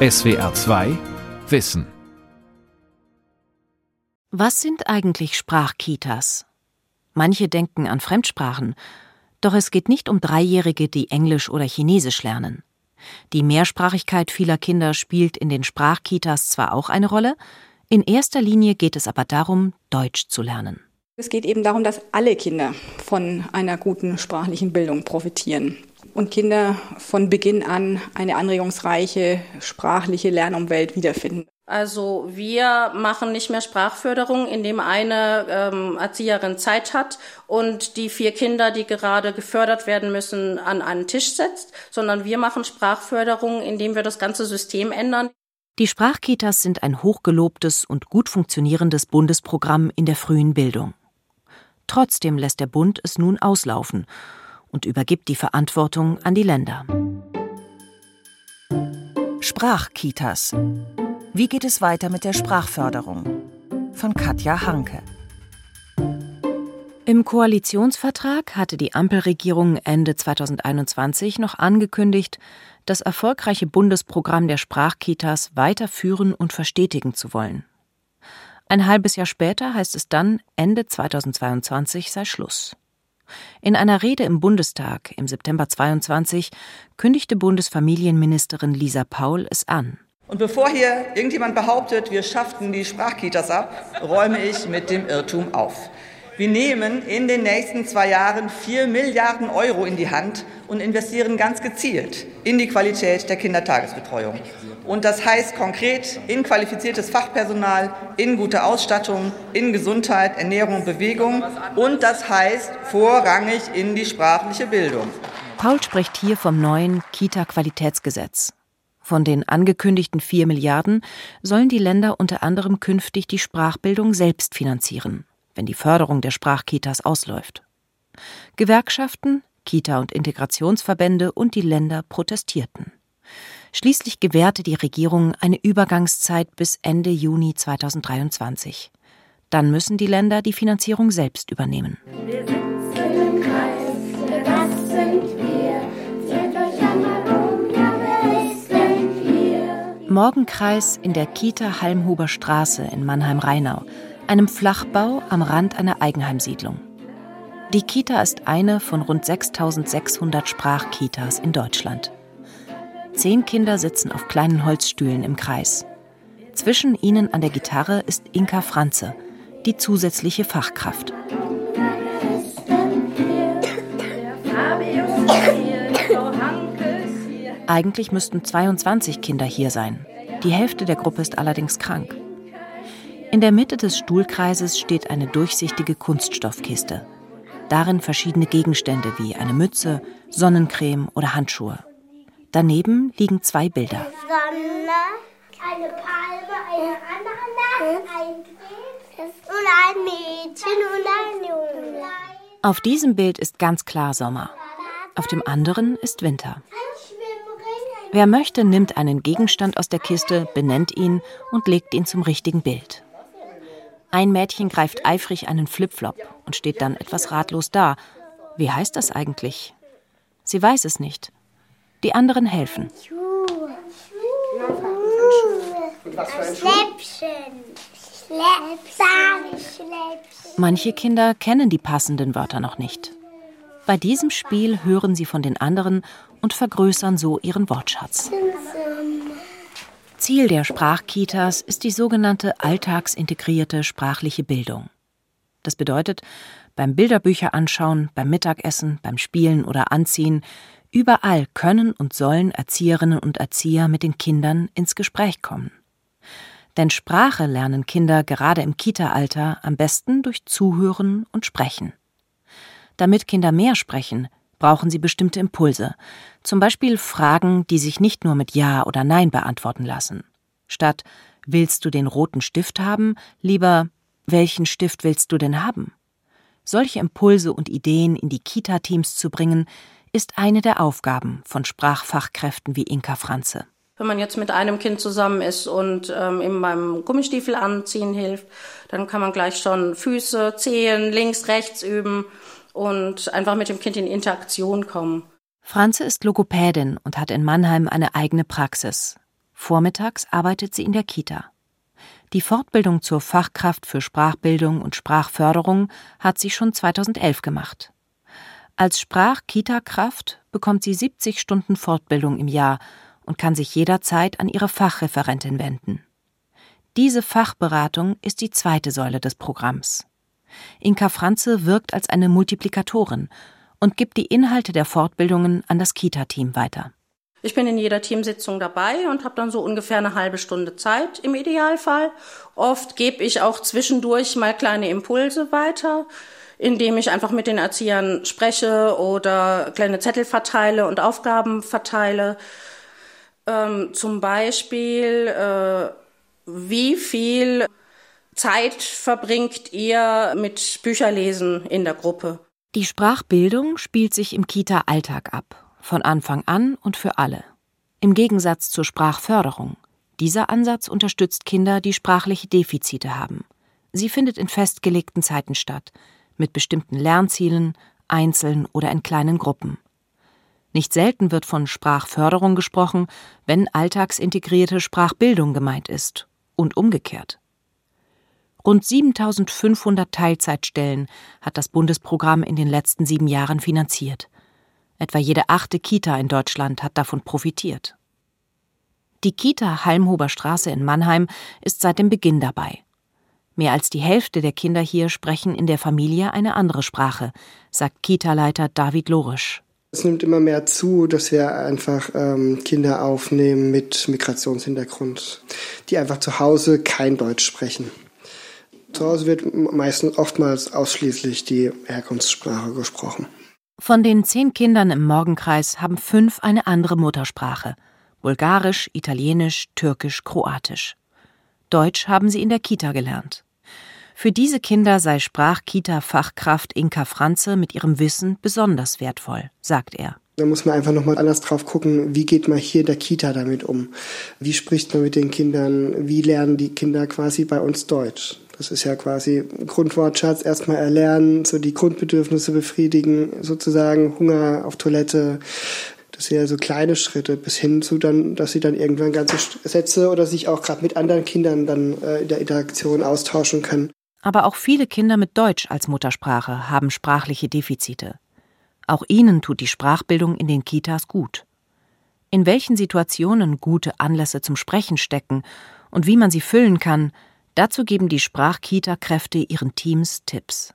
SWR 2 Wissen. Was sind eigentlich Sprachkitas? Manche denken an Fremdsprachen, doch es geht nicht um Dreijährige, die Englisch oder Chinesisch lernen. Die Mehrsprachigkeit vieler Kinder spielt in den Sprachkitas zwar auch eine Rolle, in erster Linie geht es aber darum, Deutsch zu lernen. Es geht eben darum, dass alle Kinder von einer guten sprachlichen Bildung profitieren und Kinder von Beginn an eine anregungsreiche sprachliche Lernumwelt wiederfinden. Also wir machen nicht mehr Sprachförderung, indem eine ähm, Erzieherin Zeit hat und die vier Kinder, die gerade gefördert werden müssen, an einen Tisch setzt, sondern wir machen Sprachförderung, indem wir das ganze System ändern. Die Sprachkitas sind ein hochgelobtes und gut funktionierendes Bundesprogramm in der frühen Bildung. Trotzdem lässt der Bund es nun auslaufen und übergibt die Verantwortung an die Länder. Sprachkitas. Wie geht es weiter mit der Sprachförderung? Von Katja Hanke. Im Koalitionsvertrag hatte die Ampelregierung Ende 2021 noch angekündigt, das erfolgreiche Bundesprogramm der Sprachkitas weiterführen und verstetigen zu wollen. Ein halbes Jahr später heißt es dann, Ende 2022 sei Schluss. In einer Rede im Bundestag im September 22 kündigte Bundesfamilienministerin Lisa Paul es an. Und bevor hier irgendjemand behauptet, wir schafften die Sprachkitas ab, räume ich mit dem Irrtum auf. Wir nehmen in den nächsten zwei Jahren vier Milliarden Euro in die Hand und investieren ganz gezielt in die Qualität der Kindertagesbetreuung. Und das heißt konkret in qualifiziertes Fachpersonal, in gute Ausstattung, in Gesundheit, Ernährung und Bewegung. Und das heißt vorrangig in die sprachliche Bildung. Paul spricht hier vom neuen Kita-Qualitätsgesetz. Von den angekündigten vier Milliarden sollen die Länder unter anderem künftig die Sprachbildung selbst finanzieren wenn die Förderung der Sprachkitas ausläuft. Gewerkschaften, Kita- und Integrationsverbände und die Länder protestierten. Schließlich gewährte die Regierung eine Übergangszeit bis Ende Juni 2023. Dann müssen die Länder die Finanzierung selbst übernehmen. Wir sitzen im Kreis, das sind wir. Seht euch einmal ja, wer ist denn hier? Morgenkreis in der Kita Halmhuber Straße in Mannheim-Rheinau einem Flachbau am Rand einer Eigenheimsiedlung. Die Kita ist eine von rund 6600 Sprachkitas in Deutschland. Zehn Kinder sitzen auf kleinen Holzstühlen im Kreis. Zwischen ihnen an der Gitarre ist Inka Franze, die zusätzliche Fachkraft. Eigentlich müssten 22 Kinder hier sein. Die Hälfte der Gruppe ist allerdings krank. In der Mitte des Stuhlkreises steht eine durchsichtige Kunststoffkiste. Darin verschiedene Gegenstände wie eine Mütze, Sonnencreme oder Handschuhe. Daneben liegen zwei Bilder. Sonne, eine Palme, eine Ananas, ein Krebs und ein Mädchen und ein Junge. Auf diesem Bild ist ganz klar Sommer. Auf dem anderen ist Winter. Wer möchte, nimmt einen Gegenstand aus der Kiste, benennt ihn und legt ihn zum richtigen Bild. Ein Mädchen greift eifrig einen Flipflop und steht dann etwas ratlos da. Wie heißt das eigentlich? Sie weiß es nicht. Die anderen helfen. Manche Kinder kennen die passenden Wörter noch nicht. Bei diesem Spiel hören sie von den anderen und vergrößern so ihren Wortschatz. Ziel der Sprachkitas ist die sogenannte alltagsintegrierte sprachliche Bildung. Das bedeutet, beim Bilderbücher anschauen, beim Mittagessen, beim Spielen oder Anziehen, überall können und sollen Erzieherinnen und Erzieher mit den Kindern ins Gespräch kommen. Denn Sprache lernen Kinder gerade im Kita-Alter am besten durch Zuhören und Sprechen. Damit Kinder mehr sprechen, brauchen sie bestimmte Impulse, zum Beispiel Fragen, die sich nicht nur mit Ja oder Nein beantworten lassen. Statt Willst du den roten Stift haben? lieber Welchen Stift willst du denn haben? Solche Impulse und Ideen in die Kita-Teams zu bringen, ist eine der Aufgaben von Sprachfachkräften wie Inka Franze. Wenn man jetzt mit einem Kind zusammen ist und ähm, ihm beim Gummistiefel anziehen hilft, dann kann man gleich schon Füße, Zehen, links, rechts üben und einfach mit dem Kind in Interaktion kommen. Franze ist Logopädin und hat in Mannheim eine eigene Praxis. Vormittags arbeitet sie in der Kita. Die Fortbildung zur Fachkraft für Sprachbildung und Sprachförderung hat sie schon 2011 gemacht. Als Sprach-Kita-Kraft bekommt sie 70 Stunden Fortbildung im Jahr und kann sich jederzeit an ihre Fachreferentin wenden. Diese Fachberatung ist die zweite Säule des Programms. Inka Franze wirkt als eine Multiplikatorin und gibt die Inhalte der Fortbildungen an das Kita-Team weiter. Ich bin in jeder Teamsitzung dabei und habe dann so ungefähr eine halbe Stunde Zeit im Idealfall. Oft gebe ich auch zwischendurch mal kleine Impulse weiter, indem ich einfach mit den Erziehern spreche oder kleine Zettel verteile und Aufgaben verteile. Ähm, zum Beispiel, äh, wie viel Zeit verbringt ihr mit Bücherlesen in der Gruppe? Die Sprachbildung spielt sich im Kita-Alltag ab von Anfang an und für alle. Im Gegensatz zur Sprachförderung. Dieser Ansatz unterstützt Kinder, die sprachliche Defizite haben. Sie findet in festgelegten Zeiten statt, mit bestimmten Lernzielen, einzeln oder in kleinen Gruppen. Nicht selten wird von Sprachförderung gesprochen, wenn alltagsintegrierte Sprachbildung gemeint ist und umgekehrt. Rund 7500 Teilzeitstellen hat das Bundesprogramm in den letzten sieben Jahren finanziert. Etwa jede achte Kita in Deutschland hat davon profitiert. Die Kita Halmhuber Straße in Mannheim ist seit dem Beginn dabei. Mehr als die Hälfte der Kinder hier sprechen in der Familie eine andere Sprache, sagt Kita-Leiter David Lorisch. Es nimmt immer mehr zu, dass wir einfach ähm, Kinder aufnehmen mit Migrationshintergrund, die einfach zu Hause kein Deutsch sprechen. Zu Hause wird meistens oftmals ausschließlich die Herkunftssprache gesprochen. Von den zehn Kindern im Morgenkreis haben fünf eine andere Muttersprache. Bulgarisch, Italienisch, Türkisch, Kroatisch. Deutsch haben sie in der Kita gelernt. Für diese Kinder sei Sprachkita-Fachkraft Inka Franze mit ihrem Wissen besonders wertvoll, sagt er. Da muss man einfach nochmal anders drauf gucken, wie geht man hier in der Kita damit um? Wie spricht man mit den Kindern? Wie lernen die Kinder quasi bei uns Deutsch? Das ist ja quasi Grundwortschatz erstmal erlernen, so die Grundbedürfnisse befriedigen, sozusagen Hunger auf Toilette. Das sind ja so kleine Schritte bis hin zu dann, dass sie dann irgendwann ganze Sätze oder sich auch gerade mit anderen Kindern dann äh, in der Interaktion austauschen können. Aber auch viele Kinder mit Deutsch als Muttersprache haben sprachliche Defizite. Auch ihnen tut die Sprachbildung in den Kitas gut. In welchen Situationen gute Anlässe zum Sprechen stecken und wie man sie füllen kann, Dazu geben die Sprachkita-Kräfte ihren Teams Tipps.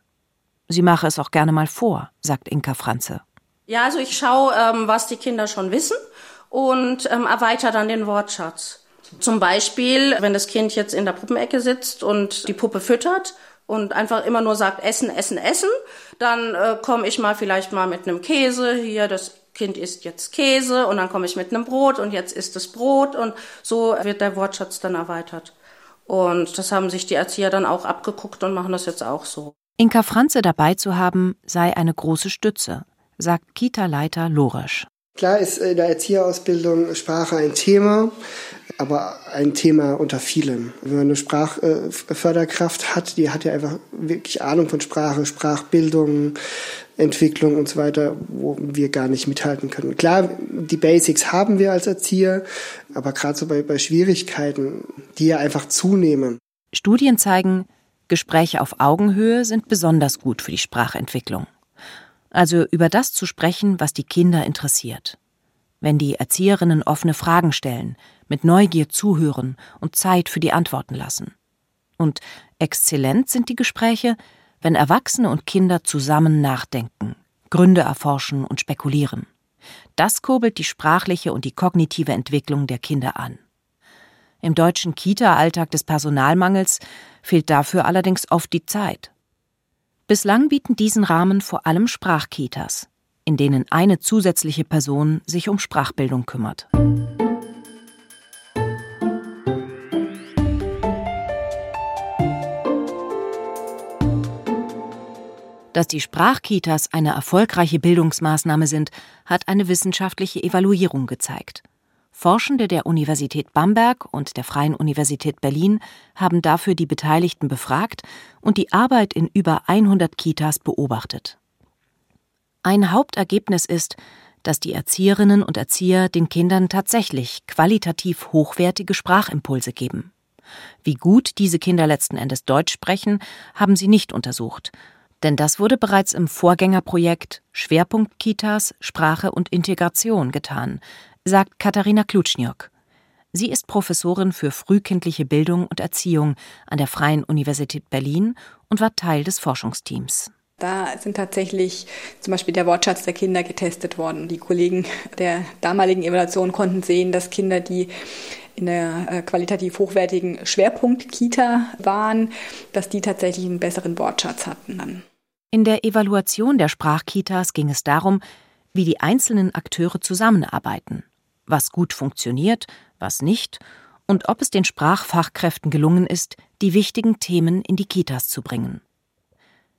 Sie mache es auch gerne mal vor, sagt Inka Franze. Ja, also ich schaue, ähm, was die Kinder schon wissen und ähm, erweitere dann den Wortschatz. Zum Beispiel, wenn das Kind jetzt in der Puppenecke sitzt und die Puppe füttert und einfach immer nur sagt Essen, Essen, Essen, dann äh, komme ich mal vielleicht mal mit einem Käse hier, das Kind isst jetzt Käse und dann komme ich mit einem Brot und jetzt isst es Brot und so wird der Wortschatz dann erweitert. Und das haben sich die Erzieher dann auch abgeguckt und machen das jetzt auch so. Inka Franze dabei zu haben, sei eine große Stütze, sagt Kita-Leiter Lorisch. Klar ist in der Erzieherausbildung Sprache ein Thema, aber ein Thema unter vielen. Wenn man eine Sprachförderkraft hat, die hat ja einfach wirklich Ahnung von Sprache, Sprachbildung, Entwicklung und so weiter, wo wir gar nicht mithalten können. Klar, die Basics haben wir als Erzieher, aber gerade so bei, bei Schwierigkeiten, die ja einfach zunehmen. Studien zeigen, Gespräche auf Augenhöhe sind besonders gut für die Sprachentwicklung. Also über das zu sprechen, was die Kinder interessiert. Wenn die Erzieherinnen offene Fragen stellen, mit Neugier zuhören und Zeit für die Antworten lassen. Und exzellent sind die Gespräche, wenn Erwachsene und Kinder zusammen nachdenken, Gründe erforschen und spekulieren. Das kurbelt die sprachliche und die kognitive Entwicklung der Kinder an. Im deutschen Kita-Alltag des Personalmangels fehlt dafür allerdings oft die Zeit. Bislang bieten diesen Rahmen vor allem Sprachkitas, in denen eine zusätzliche Person sich um Sprachbildung kümmert. Dass die Sprachkitas eine erfolgreiche Bildungsmaßnahme sind, hat eine wissenschaftliche Evaluierung gezeigt. Forschende der Universität Bamberg und der Freien Universität Berlin haben dafür die Beteiligten befragt und die Arbeit in über 100 Kitas beobachtet. Ein Hauptergebnis ist, dass die Erzieherinnen und Erzieher den Kindern tatsächlich qualitativ hochwertige Sprachimpulse geben. Wie gut diese Kinder letzten Endes Deutsch sprechen, haben sie nicht untersucht, denn das wurde bereits im Vorgängerprojekt Schwerpunkt Kitas, Sprache und Integration getan, sagt Katharina Klutschniok. Sie ist Professorin für frühkindliche Bildung und Erziehung an der Freien Universität Berlin und war Teil des Forschungsteams. Da sind tatsächlich zum Beispiel der Wortschatz der Kinder getestet worden. Die Kollegen der damaligen Evaluation konnten sehen, dass Kinder, die in der äh, qualitativ hochwertigen Schwerpunkt-Kita waren, dass die tatsächlich einen besseren Wortschatz hatten dann. In der Evaluation der Sprachkitas ging es darum, wie die einzelnen Akteure zusammenarbeiten, was gut funktioniert, was nicht und ob es den Sprachfachkräften gelungen ist, die wichtigen Themen in die Kitas zu bringen.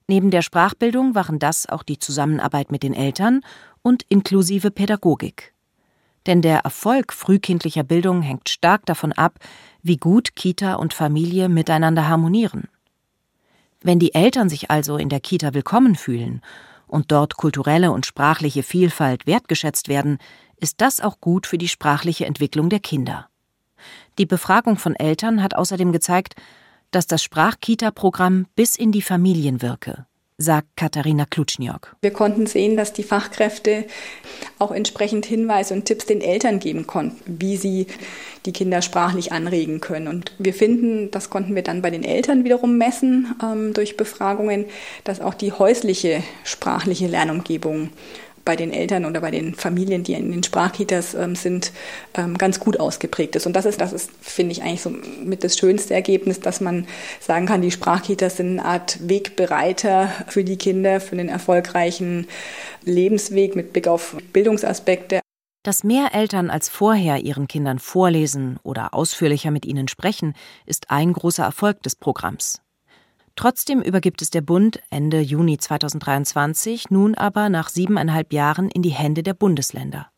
Neben der Sprachbildung waren das auch die Zusammenarbeit mit den Eltern und inklusive Pädagogik. Denn der Erfolg frühkindlicher Bildung hängt stark davon ab, wie gut Kita und Familie miteinander harmonieren. Wenn die Eltern sich also in der Kita willkommen fühlen und dort kulturelle und sprachliche Vielfalt wertgeschätzt werden, ist das auch gut für die sprachliche Entwicklung der Kinder. Die Befragung von Eltern hat außerdem gezeigt, dass das Sprachkita-Programm bis in die Familien wirke sagt Katharina Klutschniok. Wir konnten sehen, dass die Fachkräfte auch entsprechend Hinweise und Tipps den Eltern geben konnten, wie sie die Kinder sprachlich anregen können. Und wir finden, das konnten wir dann bei den Eltern wiederum messen ähm, durch Befragungen, dass auch die häusliche sprachliche Lernumgebung bei den Eltern oder bei den Familien, die in den Sprachkitas ähm, sind, ähm, ganz gut ausgeprägt ist. Und das ist, das ist, finde ich, eigentlich so mit das schönste Ergebnis, dass man sagen kann, die Sprachkitas sind eine Art Wegbereiter für die Kinder, für den erfolgreichen Lebensweg mit Blick auf Bildungsaspekte. Dass mehr Eltern als vorher ihren Kindern vorlesen oder ausführlicher mit ihnen sprechen, ist ein großer Erfolg des Programms. Trotzdem übergibt es der Bund Ende Juni 2023 nun aber nach siebeneinhalb Jahren in die Hände der Bundesländer.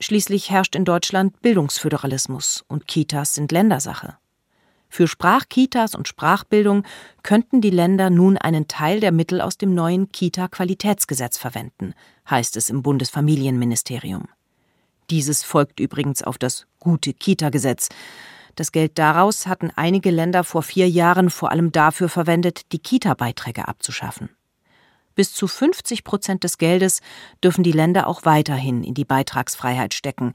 Schließlich herrscht in Deutschland Bildungsföderalismus und Kitas sind Ländersache. Für Sprachkitas und Sprachbildung könnten die Länder nun einen Teil der Mittel aus dem neuen Kita-Qualitätsgesetz verwenden, heißt es im Bundesfamilienministerium. Dieses folgt übrigens auf das gute Kita-Gesetz, das Geld daraus hatten einige Länder vor vier Jahren vor allem dafür verwendet, die Kita-Beiträge abzuschaffen. Bis zu 50 Prozent des Geldes dürfen die Länder auch weiterhin in die Beitragsfreiheit stecken.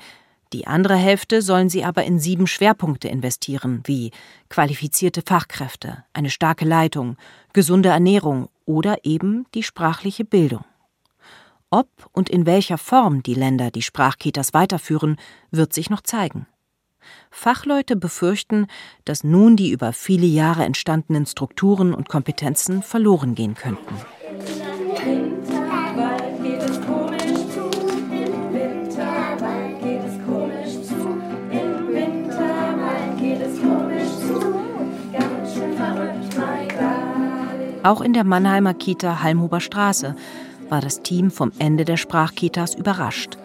Die andere Hälfte sollen sie aber in sieben Schwerpunkte investieren, wie qualifizierte Fachkräfte, eine starke Leitung, gesunde Ernährung oder eben die sprachliche Bildung. Ob und in welcher Form die Länder die Sprachkitas weiterführen, wird sich noch zeigen. Fachleute befürchten, dass nun die über viele Jahre entstandenen Strukturen und Kompetenzen verloren gehen könnten. Auch in der Mannheimer Kita Halmhuber Straße war das Team vom Ende der Sprachkitas überrascht.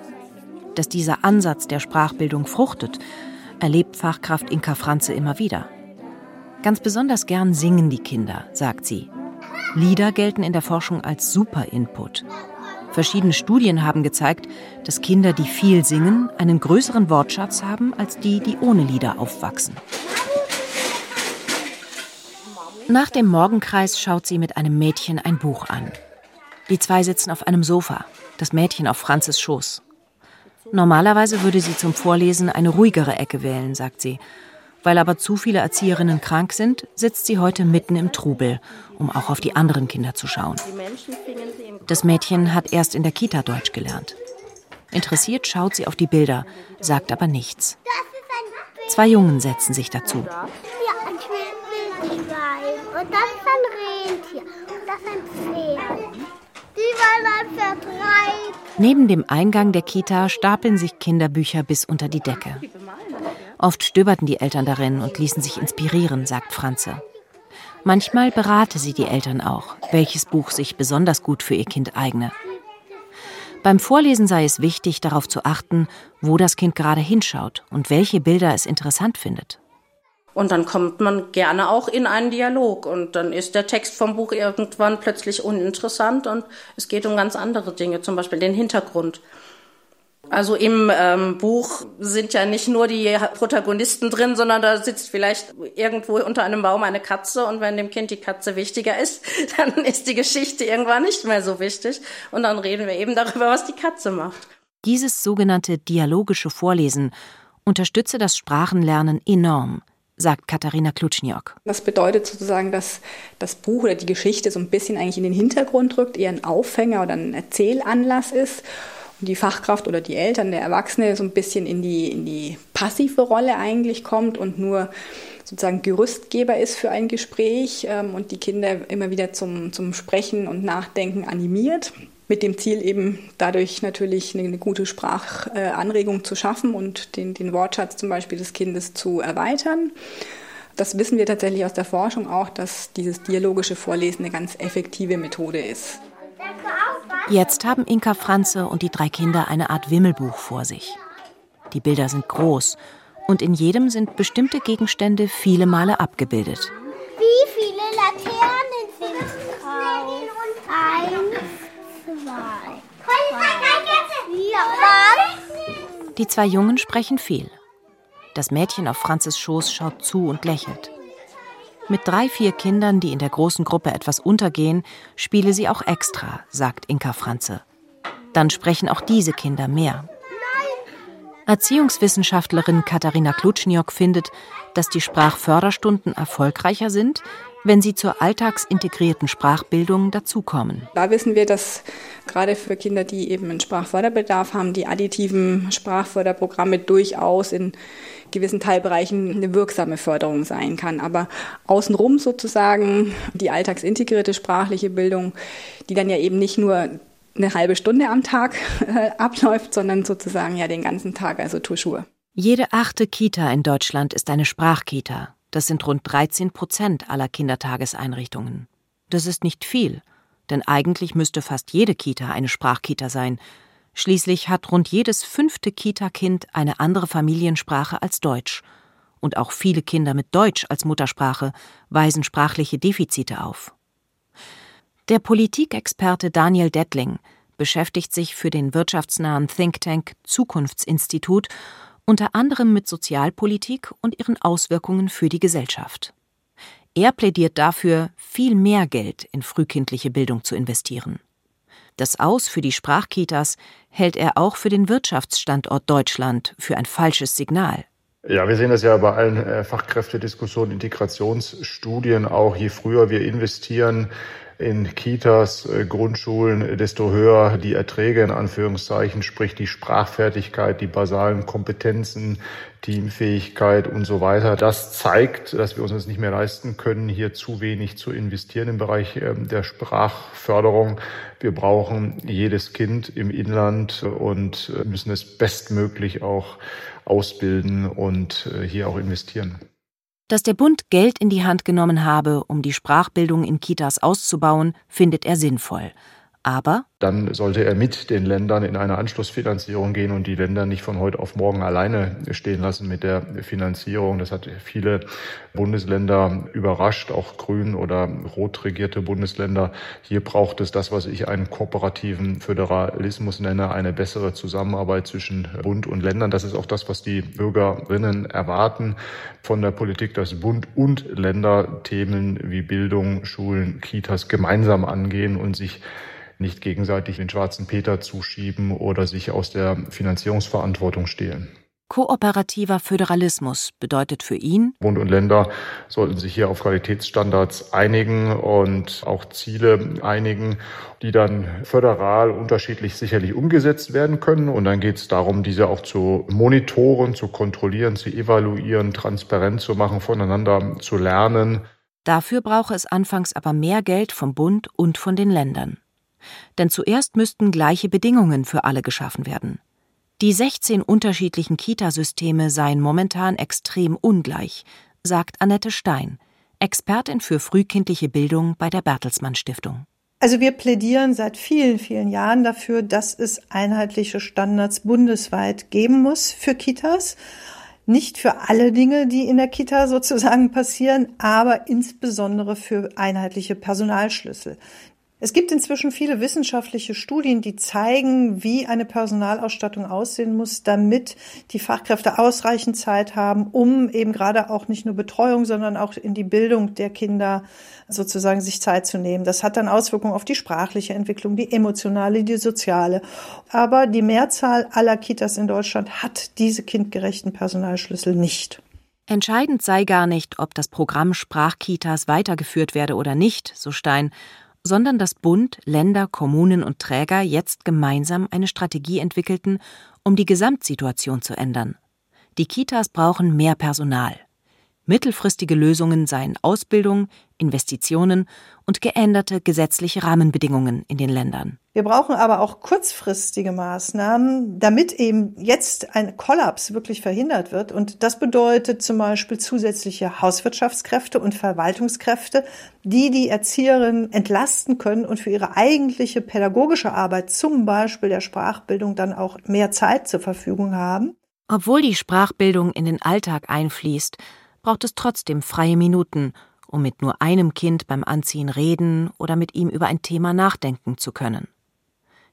Dass dieser Ansatz der Sprachbildung fruchtet, erlebt Fachkraft Inka Franze immer wieder. Ganz besonders gern singen die Kinder, sagt sie. Lieder gelten in der Forschung als super Input. Verschiedene Studien haben gezeigt, dass Kinder, die viel singen, einen größeren Wortschatz haben als die, die ohne Lieder aufwachsen. Nach dem Morgenkreis schaut sie mit einem Mädchen ein Buch an. Die zwei sitzen auf einem Sofa, das Mädchen auf Franzes Schoß. Normalerweise würde sie zum Vorlesen eine ruhigere Ecke wählen, sagt sie. Weil aber zu viele Erzieherinnen krank sind, sitzt sie heute mitten im Trubel, um auch auf die anderen Kinder zu schauen. Das Mädchen hat erst in der Kita Deutsch gelernt. Interessiert schaut sie auf die Bilder, sagt aber nichts. Zwei Jungen setzen sich dazu. Und das Neben dem Eingang der Kita stapeln sich Kinderbücher bis unter die Decke. Oft stöberten die Eltern darin und ließen sich inspirieren, sagt Franze. Manchmal berate sie die Eltern auch, welches Buch sich besonders gut für ihr Kind eigne. Beim Vorlesen sei es wichtig, darauf zu achten, wo das Kind gerade hinschaut und welche Bilder es interessant findet. Und dann kommt man gerne auch in einen Dialog und dann ist der Text vom Buch irgendwann plötzlich uninteressant und es geht um ganz andere Dinge, zum Beispiel den Hintergrund. Also im ähm, Buch sind ja nicht nur die Protagonisten drin, sondern da sitzt vielleicht irgendwo unter einem Baum eine Katze und wenn dem Kind die Katze wichtiger ist, dann ist die Geschichte irgendwann nicht mehr so wichtig und dann reden wir eben darüber, was die Katze macht. Dieses sogenannte dialogische Vorlesen unterstütze das Sprachenlernen enorm sagt Katharina Klutschniok. Das bedeutet sozusagen, dass das Buch oder die Geschichte so ein bisschen eigentlich in den Hintergrund rückt, eher ein Aufhänger oder ein Erzählanlass ist und die Fachkraft oder die Eltern, der Erwachsene so ein bisschen in die, in die passive Rolle eigentlich kommt und nur sozusagen Gerüstgeber ist für ein Gespräch ähm, und die Kinder immer wieder zum, zum Sprechen und Nachdenken animiert mit dem Ziel eben dadurch natürlich eine, gute Sprachanregung zu schaffen und den, den Wortschatz zum Beispiel des Kindes zu erweitern. Das wissen wir tatsächlich aus der Forschung auch, dass dieses dialogische Vorlesen eine ganz effektive Methode ist. Jetzt haben Inka Franze und die drei Kinder eine Art Wimmelbuch vor sich. Die Bilder sind groß und in jedem sind bestimmte Gegenstände viele Male abgebildet. Wie viele Laternen sind drauf? Eins, zwei. Die zwei Jungen sprechen viel. Das Mädchen auf Franzes Schoß schaut zu und lächelt. Mit drei, vier Kindern, die in der großen Gruppe etwas untergehen, spiele sie auch extra, sagt Inka Franze. Dann sprechen auch diese Kinder mehr. Erziehungswissenschaftlerin Katharina Klutschniok findet, dass die Sprachförderstunden erfolgreicher sind, wenn sie zur alltagsintegrierten Sprachbildung dazukommen. Da wissen wir, dass gerade für Kinder, die eben einen Sprachförderbedarf haben, die additiven Sprachförderprogramme durchaus in gewissen Teilbereichen eine wirksame Förderung sein kann. Aber außenrum sozusagen die alltagsintegrierte sprachliche Bildung, die dann ja eben nicht nur eine halbe Stunde am Tag äh, abläuft, sondern sozusagen ja den ganzen Tag, also toujours. Jede achte Kita in Deutschland ist eine Sprachkita. Das sind rund 13 Prozent aller Kindertageseinrichtungen. Das ist nicht viel, denn eigentlich müsste fast jede Kita eine Sprachkita sein. Schließlich hat rund jedes fünfte Kita-Kind eine andere Familiensprache als Deutsch. Und auch viele Kinder mit Deutsch als Muttersprache weisen sprachliche Defizite auf. Der Politikexperte Daniel Dettling beschäftigt sich für den wirtschaftsnahen Think Tank Zukunftsinstitut unter anderem mit Sozialpolitik und ihren Auswirkungen für die Gesellschaft. Er plädiert dafür, viel mehr Geld in frühkindliche Bildung zu investieren. Das Aus für die Sprachkitas hält er auch für den Wirtschaftsstandort Deutschland für ein falsches Signal. Ja, wir sehen das ja bei allen äh, Fachkräftediskussionen, Integrationsstudien auch. Je früher wir investieren, in Kitas, äh, Grundschulen, desto höher die Erträge in Anführungszeichen, sprich die Sprachfertigkeit, die basalen Kompetenzen, Teamfähigkeit und so weiter. Das zeigt, dass wir uns das nicht mehr leisten können, hier zu wenig zu investieren im Bereich ähm, der Sprachförderung. Wir brauchen jedes Kind im Inland und äh, müssen es bestmöglich auch ausbilden und äh, hier auch investieren. Dass der Bund Geld in die Hand genommen habe, um die Sprachbildung in Kitas auszubauen, findet er sinnvoll. Aber dann sollte er mit den Ländern in eine Anschlussfinanzierung gehen und die Länder nicht von heute auf morgen alleine stehen lassen mit der Finanzierung. Das hat viele Bundesländer überrascht, auch grün oder rot regierte Bundesländer. Hier braucht es das, was ich einen kooperativen Föderalismus nenne, eine bessere Zusammenarbeit zwischen Bund und Ländern. Das ist auch das, was die Bürgerinnen erwarten von der Politik, dass Bund und Länder Themen wie Bildung, Schulen, Kitas gemeinsam angehen und sich nicht gegenseitig den schwarzen Peter zuschieben oder sich aus der Finanzierungsverantwortung stehlen. Kooperativer Föderalismus bedeutet für ihn, Bund und Länder sollten sich hier auf Qualitätsstandards einigen und auch Ziele einigen, die dann föderal unterschiedlich sicherlich umgesetzt werden können. Und dann geht es darum, diese auch zu monitoren, zu kontrollieren, zu evaluieren, transparent zu machen, voneinander zu lernen. Dafür brauche es anfangs aber mehr Geld vom Bund und von den Ländern. Denn zuerst müssten gleiche Bedingungen für alle geschaffen werden. Die 16 unterschiedlichen Kitasysteme seien momentan extrem ungleich, sagt Annette Stein, Expertin für frühkindliche Bildung bei der Bertelsmann Stiftung. Also wir plädieren seit vielen, vielen Jahren dafür, dass es einheitliche Standards bundesweit geben muss für Kitas. Nicht für alle Dinge, die in der Kita sozusagen passieren, aber insbesondere für einheitliche Personalschlüssel. Es gibt inzwischen viele wissenschaftliche Studien, die zeigen, wie eine Personalausstattung aussehen muss, damit die Fachkräfte ausreichend Zeit haben, um eben gerade auch nicht nur Betreuung, sondern auch in die Bildung der Kinder sozusagen sich Zeit zu nehmen. Das hat dann Auswirkungen auf die sprachliche Entwicklung, die emotionale, die soziale. Aber die Mehrzahl aller Kitas in Deutschland hat diese kindgerechten Personalschlüssel nicht. Entscheidend sei gar nicht, ob das Programm Sprachkitas weitergeführt werde oder nicht, so Stein, sondern dass Bund, Länder, Kommunen und Träger jetzt gemeinsam eine Strategie entwickelten, um die Gesamtsituation zu ändern. Die Kitas brauchen mehr Personal. Mittelfristige Lösungen seien Ausbildung, Investitionen und geänderte gesetzliche Rahmenbedingungen in den Ländern. Wir brauchen aber auch kurzfristige Maßnahmen, damit eben jetzt ein Kollaps wirklich verhindert wird. Und das bedeutet zum Beispiel zusätzliche Hauswirtschaftskräfte und Verwaltungskräfte, die die Erzieherinnen entlasten können und für ihre eigentliche pädagogische Arbeit, zum Beispiel der Sprachbildung, dann auch mehr Zeit zur Verfügung haben. Obwohl die Sprachbildung in den Alltag einfließt, braucht es trotzdem freie Minuten, um mit nur einem Kind beim Anziehen reden oder mit ihm über ein Thema nachdenken zu können.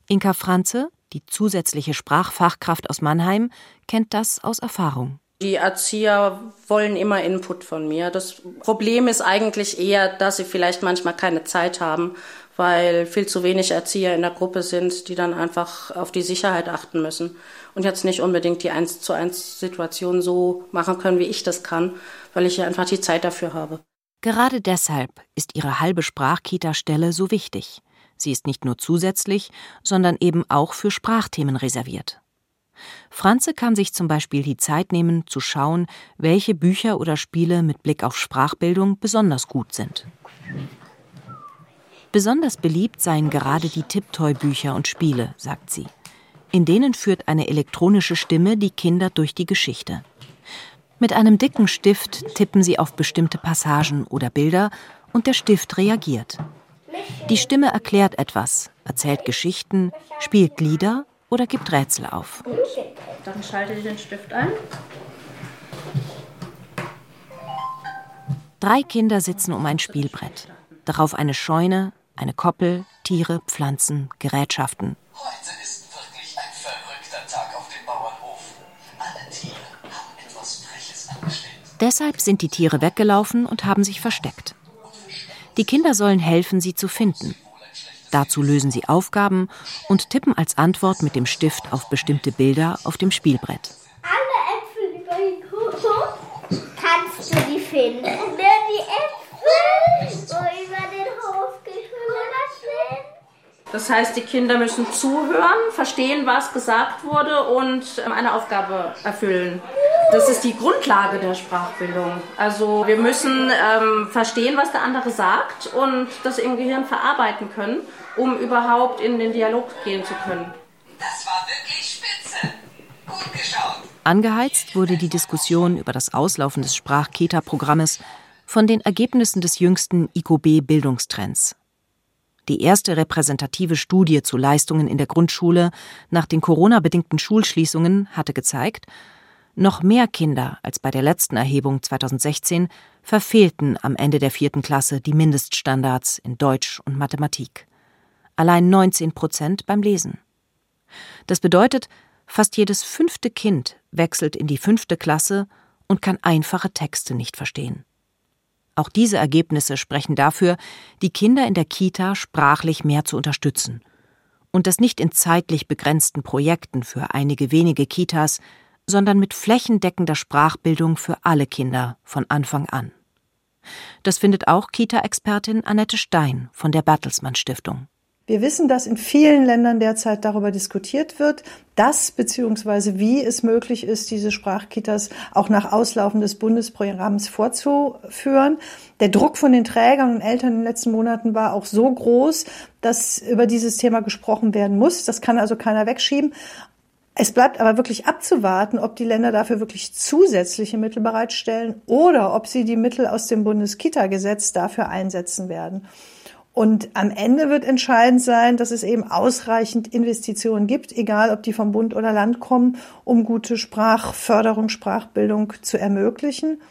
Inka Franze, die zusätzliche Sprachfachkraft aus Mannheim, kennt das aus Erfahrung. Die Erzieher wollen immer Input von mir. Das Problem ist eigentlich eher, dass sie vielleicht manchmal keine Zeit haben, weil viel zu wenig Erzieher in der Gruppe sind, die dann einfach auf die Sicherheit achten müssen und jetzt nicht unbedingt die eins zu eins Situation so machen können, wie ich das kann, weil ich ja einfach die Zeit dafür habe. Gerade deshalb ist ihre halbe Sprachkita-Stelle so wichtig. Sie ist nicht nur zusätzlich, sondern eben auch für Sprachthemen reserviert. Franze kann sich zum Beispiel die Zeit nehmen, zu schauen, welche Bücher oder Spiele mit Blick auf Sprachbildung besonders gut sind. Besonders beliebt seien gerade die Tiptoy-Bücher und Spiele, sagt sie. In denen führt eine elektronische Stimme die Kinder durch die Geschichte. Mit einem dicken Stift tippen sie auf bestimmte Passagen oder Bilder und der Stift reagiert. Die Stimme erklärt etwas, erzählt Geschichten, spielt Lieder oder gibt Rätsel auf. Dann schalte ich den Stift ein. Drei Kinder sitzen um ein Spielbrett. Darauf eine Scheune, eine Koppel, Tiere, Pflanzen, Gerätschaften. Heute ist wirklich ein verrückter Tag auf dem Bauernhof. Alle Tiere haben etwas Freches angestellt. Deshalb sind die Tiere weggelaufen und haben sich versteckt. Die Kinder sollen helfen, sie zu finden. Dazu lösen sie Aufgaben und tippen als Antwort mit dem Stift auf bestimmte Bilder auf dem Spielbrett. Alle Äpfel über den Hof. Kannst du die finden? Wer die Äpfel, wo über den Hof geschwummert sind? Das heißt, die Kinder müssen zuhören, verstehen, was gesagt wurde und ähm, eine Aufgabe erfüllen. Das ist die Grundlage der Sprachbildung. Also wir müssen ähm, verstehen, was der andere sagt und das im Gehirn verarbeiten können, um überhaupt in den Dialog gehen zu können. Das war wirklich spitze. Gut geschaut. Angeheizt wurde die Diskussion über das Auslaufen des Sprach-Kita-Programmes von den Ergebnissen des jüngsten IKB-Bildungstrends. Die erste repräsentative Studie zu Leistungen in der Grundschule nach den Corona-bedingten Schulschließungen hatte gezeigt, noch mehr Kinder als bei der letzten Erhebung 2016 verfehlten am Ende der vierten Klasse die Mindeststandards in Deutsch und Mathematik. Allein 19 Prozent beim Lesen. Das bedeutet, fast jedes fünfte Kind wechselt in die fünfte Klasse und kann einfache Texte nicht verstehen. Auch diese Ergebnisse sprechen dafür, die Kinder in der Kita sprachlich mehr zu unterstützen. Und das nicht in zeitlich begrenzten Projekten für einige wenige Kitas, sondern mit flächendeckender Sprachbildung für alle Kinder von Anfang an. Das findet auch Kita-Expertin Annette Stein von der Bertelsmann Stiftung. Wir wissen, dass in vielen Ländern derzeit darüber diskutiert wird, dass bzw. wie es möglich ist, diese Sprachkitas auch nach Auslaufen des Bundesprogramms vorzuführen. Der Druck von den Trägern und Eltern in den letzten Monaten war auch so groß, dass über dieses Thema gesprochen werden muss. Das kann also keiner wegschieben. Es bleibt aber wirklich abzuwarten, ob die Länder dafür wirklich zusätzliche Mittel bereitstellen oder ob sie die Mittel aus dem Bundeskita-Gesetz dafür einsetzen werden. Und am Ende wird entscheidend sein, dass es eben ausreichend Investitionen gibt, egal ob die vom Bund oder Land kommen, um gute Sprachförderung, Sprachbildung zu ermöglichen.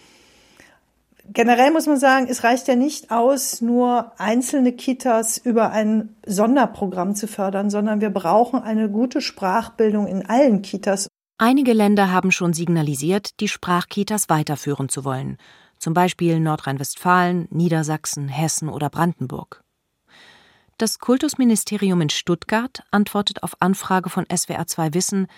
generell muss man sagen, es reicht ja nicht aus, nur einzelne Kitas über ein Sonderprogramm zu fördern, sondern wir brauchen eine gute Sprachbildung in allen Kitas. Einige Länder haben schon signalisiert, die Sprachkitas weiterführen zu wollen, zum Beispiel Nordrhein-Westfalen, Niedersachsen, Hessen oder Brandenburg. Das Kultusministerium in Stuttgart antwortet auf Anfrage von SWR2 Wissen,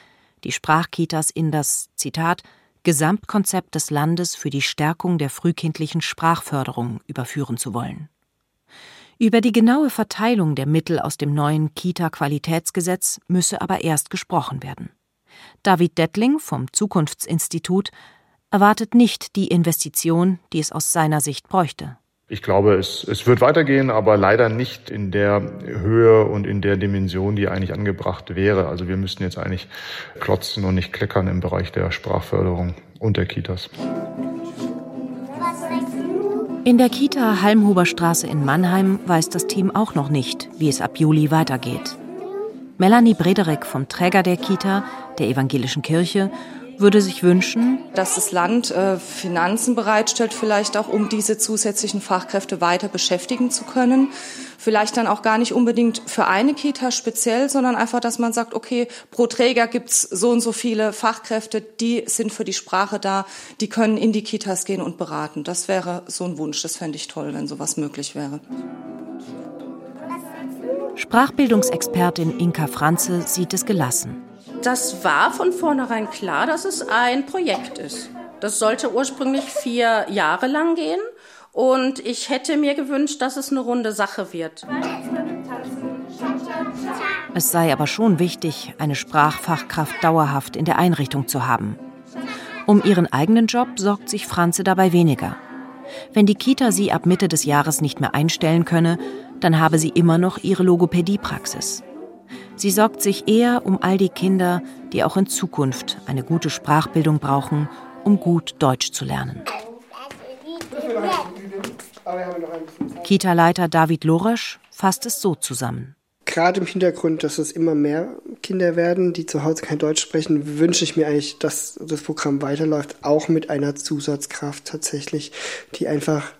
die Sprachkitas in das Zitat Gesamtkonzept des Landes für die Stärkung der frühkindlichen Sprachförderung überführen zu wollen. Über die genaue Verteilung der Mittel aus dem neuen Kita-Qualitätsgesetz müsse aber erst gesprochen werden. David Dettling vom Zukunftsinstitut erwartet nicht die Investition, die es aus seiner Sicht bräuchte. Ich glaube, es, es wird weitergehen, aber leider nicht in der Höhe und in der Dimension, die eigentlich angebracht wäre. Also wir müssten jetzt eigentlich klotzen und nicht kleckern im Bereich der Sprachförderung und der Kitas. In der Kita Halmhuberstraße in Mannheim weiß das Team auch noch nicht, wie es ab Juli weitergeht. Melanie Brederek vom Träger der Kita, der Evangelischen Kirche, würde sich wünschen, dass das Land äh, Finanzen bereitstellt, vielleicht auch, um diese zusätzlichen Fachkräfte weiter beschäftigen zu können. Vielleicht dann auch gar nicht unbedingt für eine Kita speziell, sondern einfach, dass man sagt, okay, pro Träger gibt's so und so viele Fachkräfte, die sind für die Sprache da, die können in die Kitas gehen und beraten. Das wäre so ein Wunsch, das fände ich toll, wenn sowas möglich wäre. Sprachbildungsexpertin Inka Franze sieht es gelassen das war von vornherein klar, dass es ein Projekt ist. Das sollte ursprünglich vier Jahre lang gehen und ich hätte mir gewünscht, dass es eine runde Sache wird. Es sei aber schon wichtig, eine Sprachfachkraft dauerhaft in der Einrichtung zu haben. Um ihren eigenen Job sorgt sich Franze dabei weniger. Wenn die Kita sie ab Mitte des Jahres nicht mehr einstellen könne, dann habe sie immer noch ihre Logopädiepraxis. Sie sorgt sich eher um all die Kinder, die auch in Zukunft eine gute Sprachbildung brauchen, um gut Deutsch zu lernen. Kita-Leiter David Loresch fasst es so zusammen. Gerade im Hintergrund, dass es immer mehr Kinder werden, die zu Hause kein Deutsch sprechen, wünsche ich mir eigentlich, dass das Programm weiterläuft, auch mit einer Zusatzkraft tatsächlich, die einfach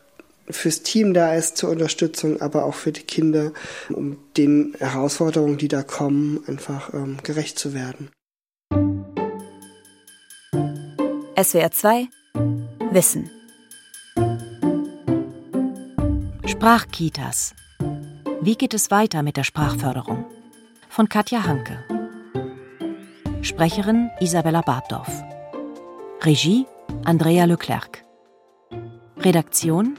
fürs Team da ist zur Unterstützung, aber auch für die Kinder, um den Herausforderungen, die da kommen, einfach ähm, gerecht zu werden. SWR 2 Wissen Sprachkitas. Wie geht es weiter mit der Sprachförderung? Von Katja Hanke. Sprecherin Isabella Bartdorf. Regie Andrea Leclerc. Redaktion